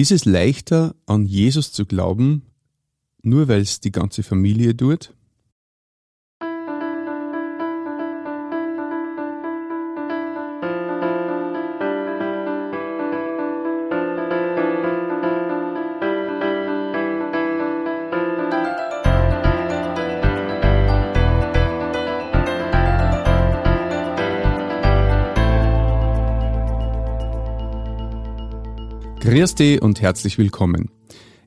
Ist es leichter, an Jesus zu glauben, nur weil es die ganze Familie tut? Dich und herzlich willkommen.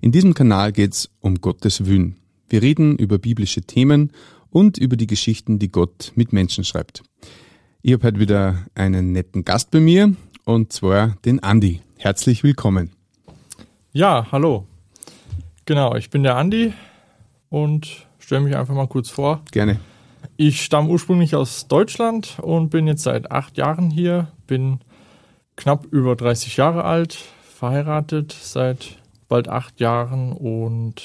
In diesem Kanal geht's um Gottes Willen. Wir reden über biblische Themen und über die Geschichten, die Gott mit Menschen schreibt. Ich habe heute wieder einen netten Gast bei mir und zwar den Andi. Herzlich willkommen. Ja, hallo. Genau, ich bin der Andi und stelle mich einfach mal kurz vor. Gerne. Ich stamme ursprünglich aus Deutschland und bin jetzt seit acht Jahren hier, bin knapp über 30 Jahre alt, verheiratet seit bald acht Jahren und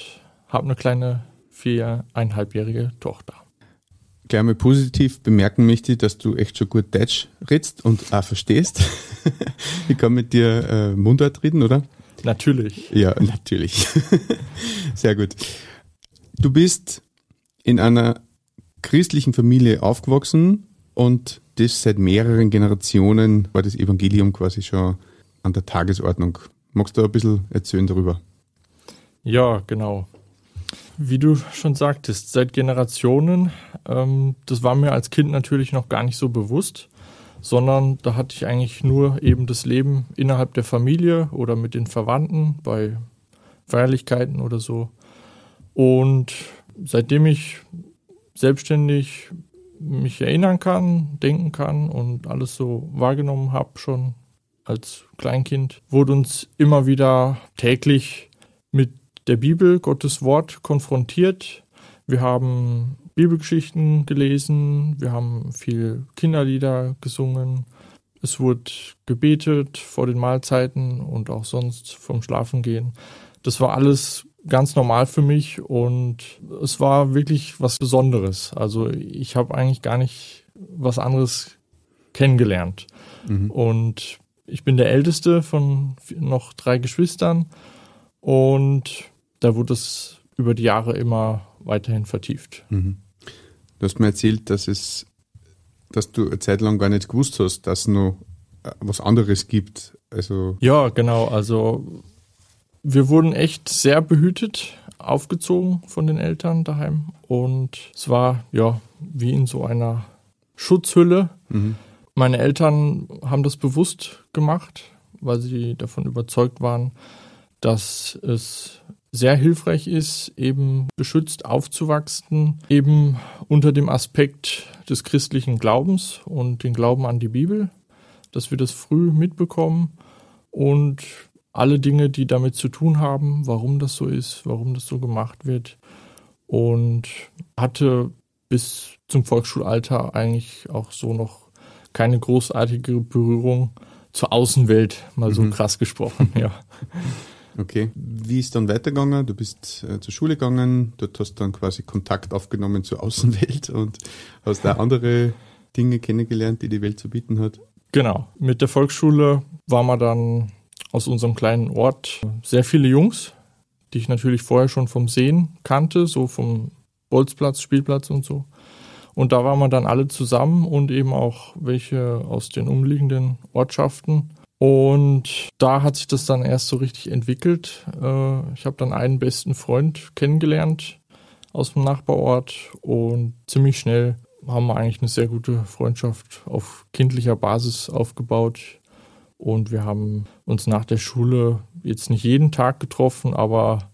habe eine kleine viereinhalbjährige Tochter. Gleich mal positiv bemerken möchte, dass du echt schon gut Deutsch redst und auch verstehst. ich kann mit dir äh, Mundart reden, oder? Natürlich. Ja, natürlich. Sehr gut. Du bist in einer christlichen Familie aufgewachsen und das seit mehreren Generationen war das Evangelium quasi schon an der Tagesordnung. Magst du ein bisschen erzählen darüber? Ja, genau. Wie du schon sagtest, seit Generationen, ähm, das war mir als Kind natürlich noch gar nicht so bewusst, sondern da hatte ich eigentlich nur eben das Leben innerhalb der Familie oder mit den Verwandten bei Feierlichkeiten oder so. Und seitdem ich selbstständig mich erinnern kann, denken kann und alles so wahrgenommen habe, schon als Kleinkind, wurde uns immer wieder täglich mit der Bibel, Gottes Wort konfrontiert. Wir haben Bibelgeschichten gelesen, wir haben viel Kinderlieder gesungen. Es wurde gebetet vor den Mahlzeiten und auch sonst vom Schlafengehen. Das war alles ganz normal für mich und es war wirklich was Besonderes. Also ich habe eigentlich gar nicht was anderes kennengelernt. Mhm. Und ich bin der älteste von noch drei Geschwistern und da wurde es über die Jahre immer weiterhin vertieft. Mhm. Du hast mir erzählt, dass es, dass du eine Zeit lang gar nicht gewusst hast, dass es noch äh, was anderes gibt. Also ja, genau. Also wir wurden echt sehr behütet, aufgezogen von den Eltern daheim und es war ja wie in so einer Schutzhülle. Mhm. Meine Eltern haben das bewusst gemacht, weil sie davon überzeugt waren, dass es sehr hilfreich ist, eben beschützt aufzuwachsen, eben unter dem Aspekt des christlichen Glaubens und den Glauben an die Bibel, dass wir das früh mitbekommen und alle Dinge, die damit zu tun haben, warum das so ist, warum das so gemacht wird und hatte bis zum Volksschulalter eigentlich auch so noch keine großartige Berührung zur Außenwelt, mal so mhm. krass gesprochen, ja. Okay. Wie ist dann weitergegangen? Du bist äh, zur Schule gegangen, dort hast du dann quasi Kontakt aufgenommen zur Außenwelt und hast da andere Dinge kennengelernt, die die Welt zu bieten hat. Genau. Mit der Volksschule waren wir dann aus unserem kleinen Ort sehr viele Jungs, die ich natürlich vorher schon vom Sehen kannte, so vom Bolzplatz, Spielplatz und so. Und da waren wir dann alle zusammen und eben auch welche aus den umliegenden Ortschaften. Und da hat sich das dann erst so richtig entwickelt. Äh, ich habe dann einen besten Freund kennengelernt aus dem Nachbarort und ziemlich schnell haben wir eigentlich eine sehr gute Freundschaft auf kindlicher Basis aufgebaut. Und wir haben uns nach der Schule jetzt nicht jeden Tag getroffen, aber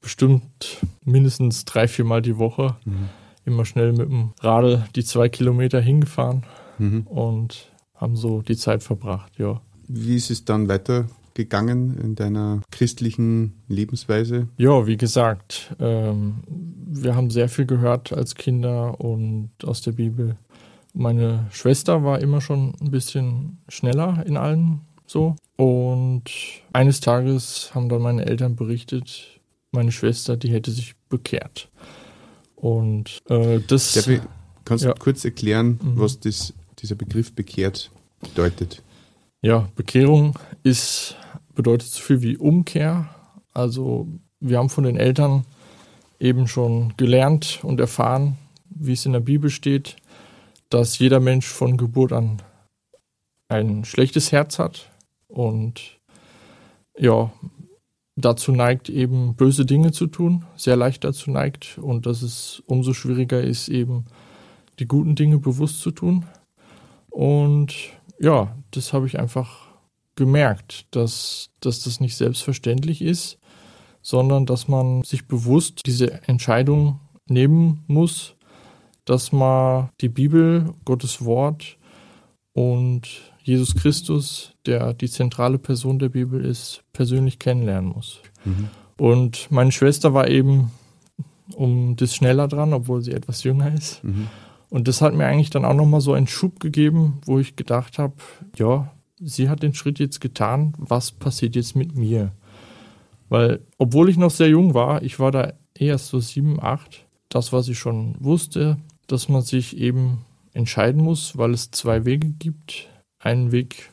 bestimmt mindestens drei, viermal die Woche. Mhm immer schnell mit dem Radl die zwei Kilometer hingefahren mhm. und haben so die Zeit verbracht, ja. Wie ist es dann weitergegangen in deiner christlichen Lebensweise? Ja, wie gesagt, ähm, wir haben sehr viel gehört als Kinder und aus der Bibel. Meine Schwester war immer schon ein bisschen schneller in allem so. Und eines Tages haben dann meine Eltern berichtet, meine Schwester, die hätte sich bekehrt. Und äh, das. Ich, kannst du kurz erklären, mhm. was das, dieser Begriff bekehrt bedeutet? Ja, Bekehrung ist bedeutet so viel wie Umkehr. Also wir haben von den Eltern eben schon gelernt und erfahren, wie es in der Bibel steht, dass jeder Mensch von Geburt an ein schlechtes Herz hat und ja, dazu neigt, eben böse Dinge zu tun, sehr leicht dazu neigt und dass es umso schwieriger ist, eben die guten Dinge bewusst zu tun. Und ja, das habe ich einfach gemerkt, dass, dass das nicht selbstverständlich ist, sondern dass man sich bewusst diese Entscheidung nehmen muss, dass man die Bibel, Gottes Wort und Jesus Christus, der die zentrale Person der Bibel ist, persönlich kennenlernen muss. Mhm. Und meine Schwester war eben um das schneller dran, obwohl sie etwas jünger ist. Mhm. Und das hat mir eigentlich dann auch nochmal so einen Schub gegeben, wo ich gedacht habe, ja, sie hat den Schritt jetzt getan, was passiert jetzt mit mir? Weil, obwohl ich noch sehr jung war, ich war da erst so sieben, acht, das, was ich schon wusste, dass man sich eben entscheiden muss, weil es zwei Wege gibt. Einen Weg,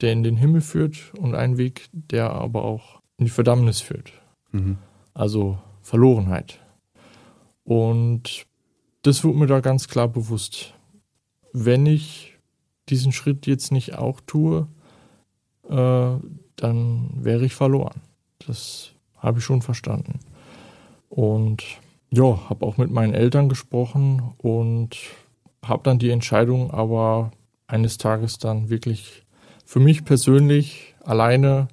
der in den Himmel führt und einen Weg, der aber auch in die Verdammnis führt. Mhm. Also Verlorenheit. Und das wurde mir da ganz klar bewusst. Wenn ich diesen Schritt jetzt nicht auch tue, äh, dann wäre ich verloren. Das habe ich schon verstanden. Und ja, habe auch mit meinen Eltern gesprochen und habe dann die Entscheidung aber eines Tages dann wirklich für mich persönlich alleine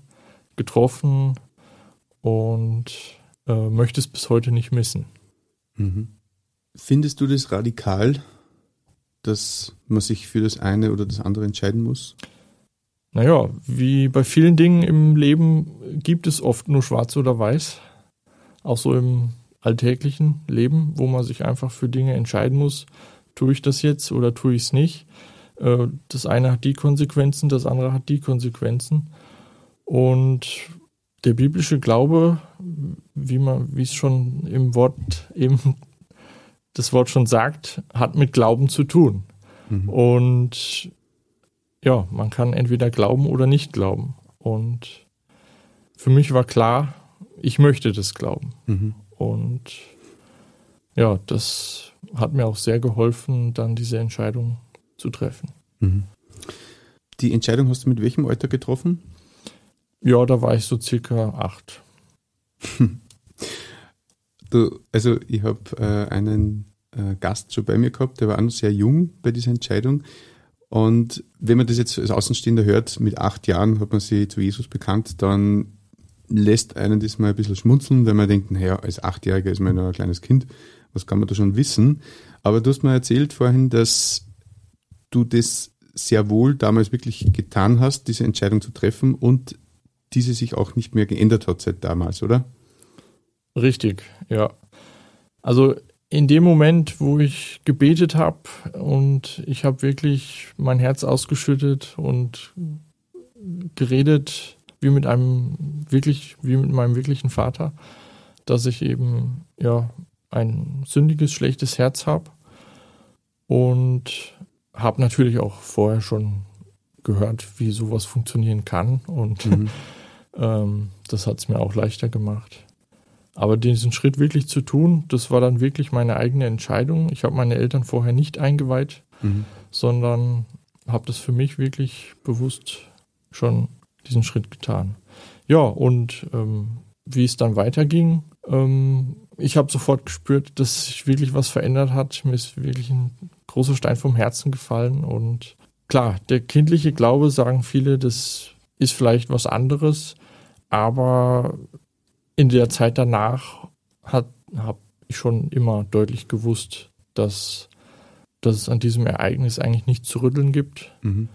getroffen und äh, möchte es bis heute nicht missen. Mhm. Findest du das radikal, dass man sich für das eine oder das andere entscheiden muss? Naja, wie bei vielen Dingen im Leben gibt es oft nur schwarz oder weiß. Auch so im alltäglichen Leben, wo man sich einfach für Dinge entscheiden muss. Tue ich das jetzt oder tue ich es nicht? Äh, das eine hat die Konsequenzen, das andere hat die Konsequenzen. Und der biblische Glaube, wie man, wie es schon im Wort eben das Wort schon sagt, hat mit Glauben zu tun. Mhm. Und ja, man kann entweder glauben oder nicht glauben. Und für mich war klar, ich möchte das glauben. Mhm. Und ja, das hat mir auch sehr geholfen, dann diese Entscheidung zu treffen. Mhm. Die Entscheidung hast du mit welchem Alter getroffen? Ja, da war ich so circa acht. du, also ich habe äh, einen äh, Gast schon bei mir gehabt, der war auch noch sehr jung bei dieser Entscheidung. Und wenn man das jetzt als Außenstehender hört, mit acht Jahren hat man sich zu Jesus bekannt, dann lässt einen das mal ein bisschen schmunzeln, wenn man denkt, naja, als Achtjähriger ist man noch ein kleines Kind, was kann man da schon wissen? Aber du hast mir erzählt vorhin, dass du das sehr wohl damals wirklich getan hast, diese Entscheidung zu treffen und diese sich auch nicht mehr geändert hat seit damals, oder? Richtig, ja. Also in dem Moment, wo ich gebetet habe und ich habe wirklich mein Herz ausgeschüttet und geredet wie mit einem wirklich, wie mit meinem wirklichen Vater, dass ich eben ja ein sündiges, schlechtes Herz habe und habe natürlich auch vorher schon gehört, wie sowas funktionieren kann und mhm. ähm, das hat es mir auch leichter gemacht. Aber diesen Schritt wirklich zu tun, das war dann wirklich meine eigene Entscheidung. Ich habe meine Eltern vorher nicht eingeweiht, mhm. sondern habe das für mich wirklich bewusst schon diesen Schritt getan. Ja, und ähm, wie es dann weiterging, ähm, ich habe sofort gespürt, dass sich wirklich was verändert hat. Mir ist wirklich ein großer Stein vom Herzen gefallen. Und klar, der kindliche Glaube, sagen viele, das ist vielleicht was anderes. Aber in der Zeit danach habe ich schon immer deutlich gewusst, dass, dass es an diesem Ereignis eigentlich nichts zu rütteln gibt. Mhm.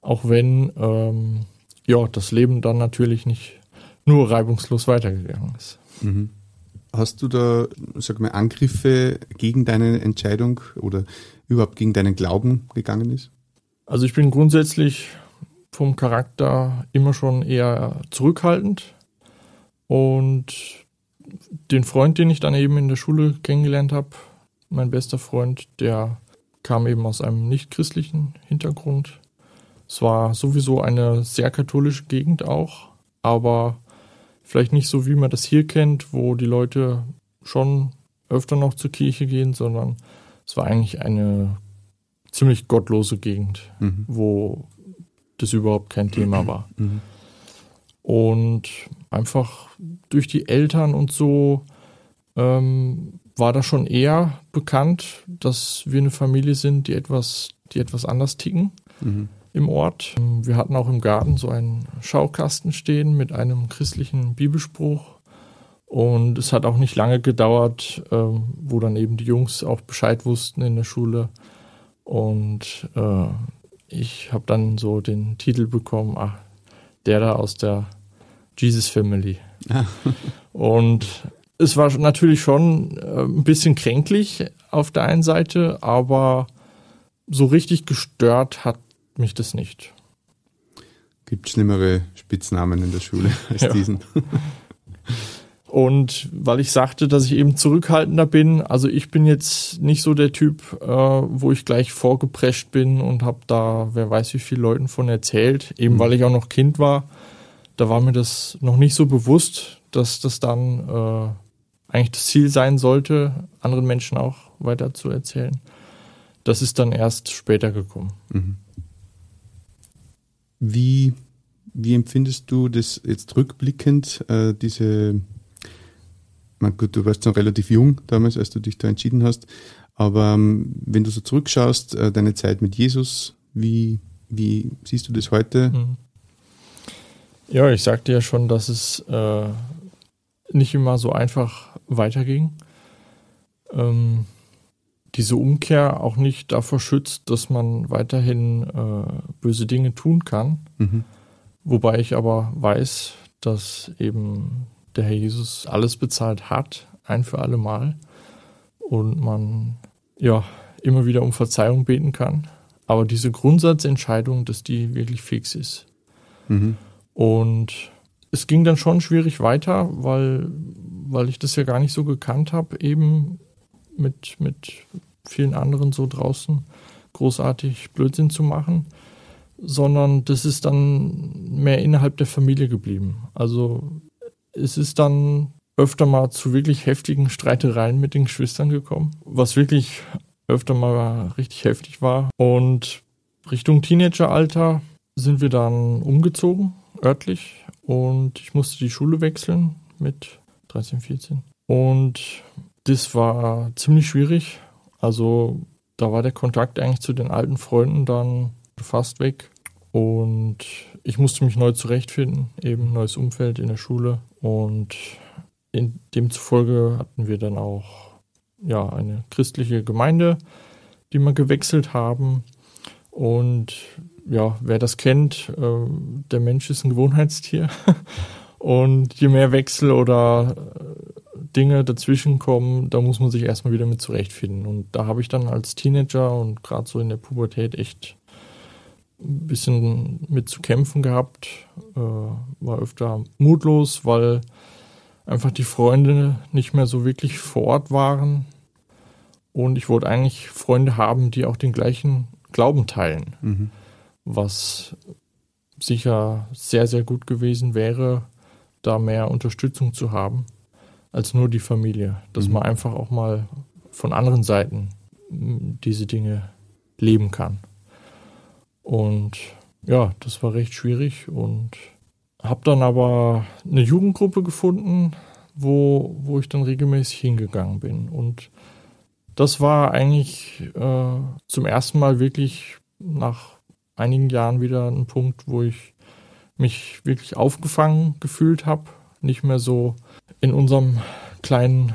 Auch wenn ähm, ja, das Leben dann natürlich nicht nur reibungslos weitergegangen ist. Mhm. Hast du da, sag mal, Angriffe gegen deine Entscheidung oder überhaupt gegen deinen Glauben gegangen ist? Also ich bin grundsätzlich vom Charakter immer schon eher zurückhaltend. Und den Freund, den ich dann eben in der Schule kennengelernt habe, mein bester Freund, der kam eben aus einem nicht-christlichen Hintergrund. Es war sowieso eine sehr katholische Gegend auch. aber vielleicht nicht so, wie man das hier kennt, wo die Leute schon öfter noch zur Kirche gehen, sondern es war eigentlich eine ziemlich gottlose Gegend, mhm. wo das überhaupt kein Thema war. Mhm. Und einfach durch die Eltern und so ähm, war da schon eher bekannt, dass wir eine Familie sind, die etwas, die etwas anders ticken mhm. Im Ort. Wir hatten auch im Garten so einen Schaukasten stehen mit einem christlichen Bibelspruch. Und es hat auch nicht lange gedauert, ähm, wo dann eben die Jungs auch Bescheid wussten in der Schule. Und äh, ich habe dann so den Titel bekommen, ach, der da aus der Jesus Family. Und es war natürlich schon äh, ein bisschen kränklich auf der einen Seite, aber so richtig gestört hat mich das nicht. Gibt schlimmere Spitznamen in der Schule als ja. diesen. Und weil ich sagte, dass ich eben zurückhaltender bin, also ich bin jetzt nicht so der Typ, äh, wo ich gleich vorgeprescht bin und habe da, wer weiß wie viele Leuten von erzählt, eben mhm. weil ich auch noch Kind war. Da war mir das noch nicht so bewusst, dass das dann äh, eigentlich das Ziel sein sollte, anderen Menschen auch weiter zu erzählen. Das ist dann erst später gekommen. Mhm. Wie, wie empfindest du das jetzt rückblickend, äh, diese man, gut, du warst noch relativ jung damals, als du dich da entschieden hast. Aber ähm, wenn du so zurückschaust, äh, deine Zeit mit Jesus, wie, wie siehst du das heute? Mhm. Ja, ich sagte ja schon, dass es äh, nicht immer so einfach weiterging. Ähm, diese Umkehr auch nicht davor schützt, dass man weiterhin äh, böse Dinge tun kann. Mhm. Wobei ich aber weiß, dass eben der Herr Jesus alles bezahlt hat, ein für alle Mal. Und man ja immer wieder um Verzeihung beten kann. Aber diese Grundsatzentscheidung, dass die wirklich fix ist. Mhm. Und es ging dann schon schwierig weiter, weil, weil ich das ja gar nicht so gekannt habe, eben mit, mit vielen anderen so draußen großartig Blödsinn zu machen, sondern das ist dann mehr innerhalb der Familie geblieben. Also es ist dann öfter mal zu wirklich heftigen Streitereien mit den Geschwistern gekommen, was wirklich öfter mal richtig heftig war. Und Richtung Teenageralter sind wir dann umgezogen, örtlich, und ich musste die Schule wechseln mit 13, 14. Und das war ziemlich schwierig. Also da war der Kontakt eigentlich zu den alten Freunden dann fast weg. Und ich musste mich neu zurechtfinden, eben neues Umfeld in der Schule. Und in demzufolge hatten wir dann auch ja, eine christliche Gemeinde, die wir gewechselt haben. Und ja, wer das kennt, äh, der Mensch ist ein Gewohnheitstier. Und je mehr Wechsel oder äh, Dinge dazwischen kommen, da muss man sich erstmal wieder mit zurechtfinden. Und da habe ich dann als Teenager und gerade so in der Pubertät echt ein bisschen mit zu kämpfen gehabt, äh, war öfter mutlos, weil einfach die Freunde nicht mehr so wirklich vor Ort waren. Und ich wollte eigentlich Freunde haben, die auch den gleichen Glauben teilen. Mhm. Was sicher sehr, sehr gut gewesen wäre, da mehr Unterstützung zu haben, als nur die Familie. Dass mhm. man einfach auch mal von anderen Seiten diese Dinge leben kann. Und ja, das war recht schwierig und habe dann aber eine Jugendgruppe gefunden, wo, wo ich dann regelmäßig hingegangen bin. Und das war eigentlich äh, zum ersten Mal wirklich nach einigen Jahren wieder ein Punkt, wo ich mich wirklich aufgefangen gefühlt habe. Nicht mehr so in unserem kleinen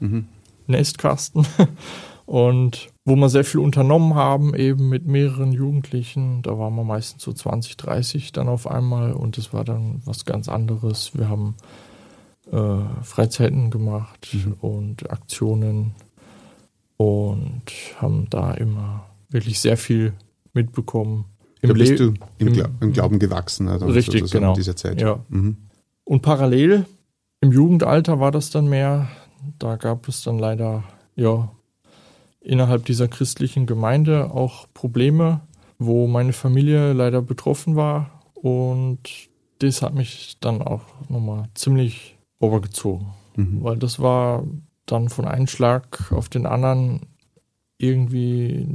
mhm. Nestkasten. Und wo wir sehr viel unternommen haben, eben mit mehreren Jugendlichen. Da waren wir meistens so 20, 30 dann auf einmal und das war dann was ganz anderes. Wir haben äh, Freizeiten gemacht mhm. und Aktionen und haben da immer wirklich sehr viel mitbekommen. Im da bist du im, Gla im, Glauben gewachsen. Also richtig, genau. In dieser Zeit. Ja. Mhm. Und parallel im Jugendalter war das dann mehr. Da gab es dann leider ja innerhalb dieser christlichen Gemeinde auch Probleme, wo meine Familie leider betroffen war und das hat mich dann auch nochmal ziemlich obergezogen. Mhm. Weil das war dann von einem Schlag auf den anderen irgendwie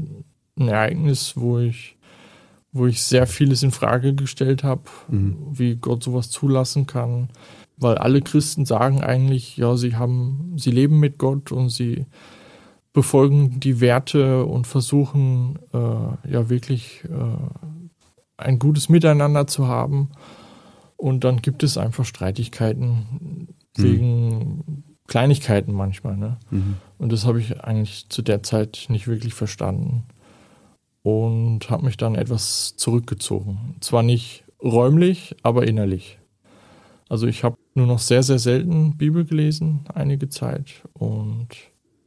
ein Ereignis, wo ich, wo ich sehr vieles in Frage gestellt habe, mhm. wie Gott sowas zulassen kann. Weil alle Christen sagen eigentlich, ja, sie haben, sie leben mit Gott und sie befolgen die Werte und versuchen äh, ja wirklich äh, ein gutes Miteinander zu haben. Und dann gibt es einfach Streitigkeiten mhm. wegen Kleinigkeiten manchmal. Ne? Mhm. Und das habe ich eigentlich zu der Zeit nicht wirklich verstanden. Und habe mich dann etwas zurückgezogen. Zwar nicht räumlich, aber innerlich. Also ich habe nur noch sehr, sehr selten Bibel gelesen, einige Zeit. Und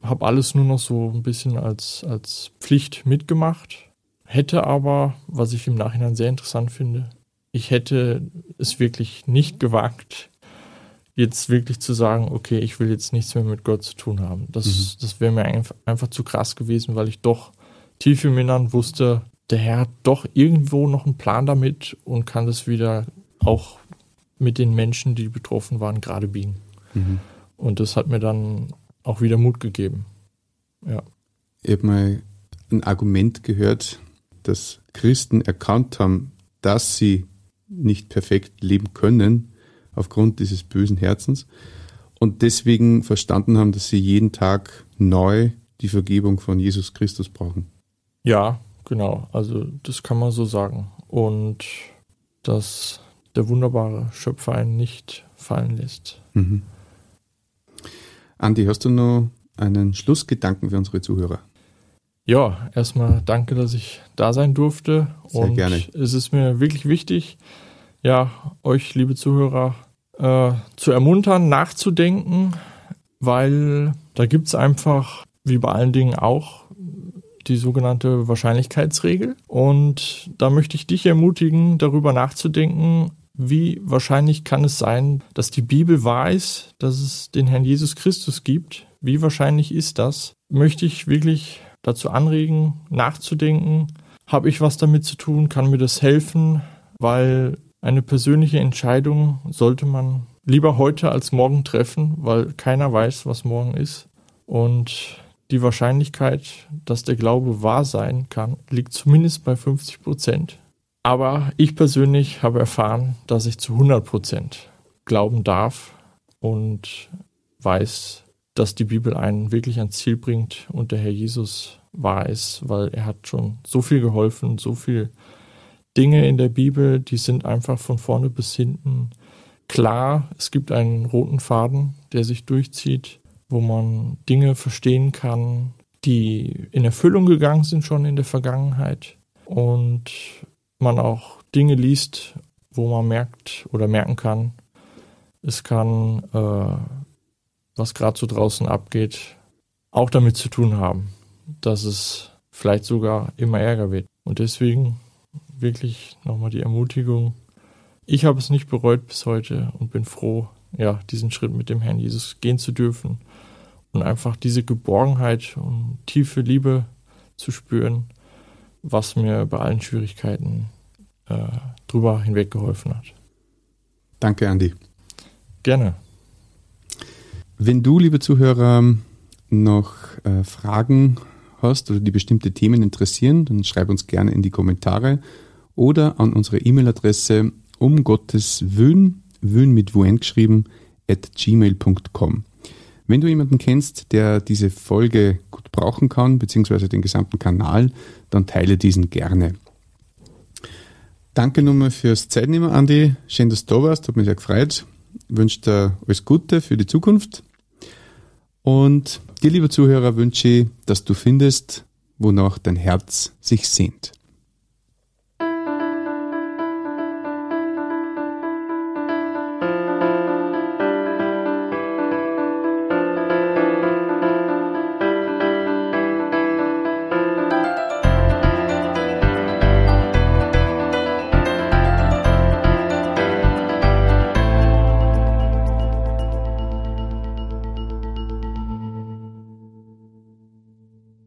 habe alles nur noch so ein bisschen als, als Pflicht mitgemacht. Hätte aber, was ich im Nachhinein sehr interessant finde, ich hätte es wirklich nicht gewagt, jetzt wirklich zu sagen, okay, ich will jetzt nichts mehr mit Gott zu tun haben. Das, mhm. das wäre mir einfach, einfach zu krass gewesen, weil ich doch tief im Innern wusste, der Herr hat doch irgendwo noch einen Plan damit und kann das wieder auch mit den Menschen, die betroffen waren, gerade biegen. Mhm. Und das hat mir dann auch wieder Mut gegeben. Ja. Ich habe mal ein Argument gehört, dass Christen erkannt haben, dass sie nicht perfekt leben können aufgrund dieses bösen Herzens und deswegen verstanden haben, dass sie jeden Tag neu die Vergebung von Jesus Christus brauchen. Ja, genau. Also das kann man so sagen. Und dass der wunderbare Schöpfer einen nicht fallen lässt. Mhm. Andi, hast du noch einen Schlussgedanken für unsere Zuhörer? Ja, erstmal danke, dass ich da sein durfte. Sehr und gerne. Es ist mir wirklich wichtig, ja, euch, liebe Zuhörer, äh, zu ermuntern, nachzudenken, weil da gibt es einfach, wie bei allen Dingen auch, die sogenannte Wahrscheinlichkeitsregel. Und da möchte ich dich ermutigen, darüber nachzudenken, wie wahrscheinlich kann es sein, dass die Bibel weiß, dass es den Herrn Jesus Christus gibt? Wie wahrscheinlich ist das? Möchte ich wirklich dazu anregen, nachzudenken? Habe ich was damit zu tun? Kann mir das helfen? Weil eine persönliche Entscheidung sollte man lieber heute als morgen treffen, weil keiner weiß, was morgen ist. Und die Wahrscheinlichkeit, dass der Glaube wahr sein kann, liegt zumindest bei 50 Prozent. Aber ich persönlich habe erfahren, dass ich zu 100 Prozent glauben darf und weiß, dass die Bibel einen wirklich ans Ziel bringt und der Herr Jesus wahr ist, weil er hat schon so viel geholfen, so viel Dinge in der Bibel, die sind einfach von vorne bis hinten klar. Es gibt einen roten Faden, der sich durchzieht, wo man Dinge verstehen kann, die in Erfüllung gegangen sind schon in der Vergangenheit. Und man auch Dinge liest, wo man merkt oder merken kann, es kann, äh, was gerade so draußen abgeht, auch damit zu tun haben, dass es vielleicht sogar immer ärger wird. Und deswegen wirklich nochmal die Ermutigung. Ich habe es nicht bereut bis heute und bin froh, ja, diesen Schritt mit dem Herrn Jesus gehen zu dürfen und einfach diese Geborgenheit und tiefe Liebe zu spüren, was mir bei allen Schwierigkeiten äh, drüber hinweg geholfen hat. Danke, Andi. Gerne. Wenn du, liebe Zuhörer, noch äh, Fragen hast oder die bestimmte Themen interessieren, dann schreib uns gerne in die Kommentare oder an unsere E-Mail-Adresse um Gottes Wün, Wün mit Wuen geschrieben, at gmail.com. Wenn du jemanden kennst, der diese Folge gut brauchen kann, beziehungsweise den gesamten Kanal, dann teile diesen gerne. Danke nochmal fürs Zeitnehmen, Andi. Schön, dass du da warst. Hat mich sehr gefreut. Ich wünsche dir alles Gute für die Zukunft. Und dir, lieber Zuhörer, wünsche ich, dass du findest, wonach dein Herz sich sehnt.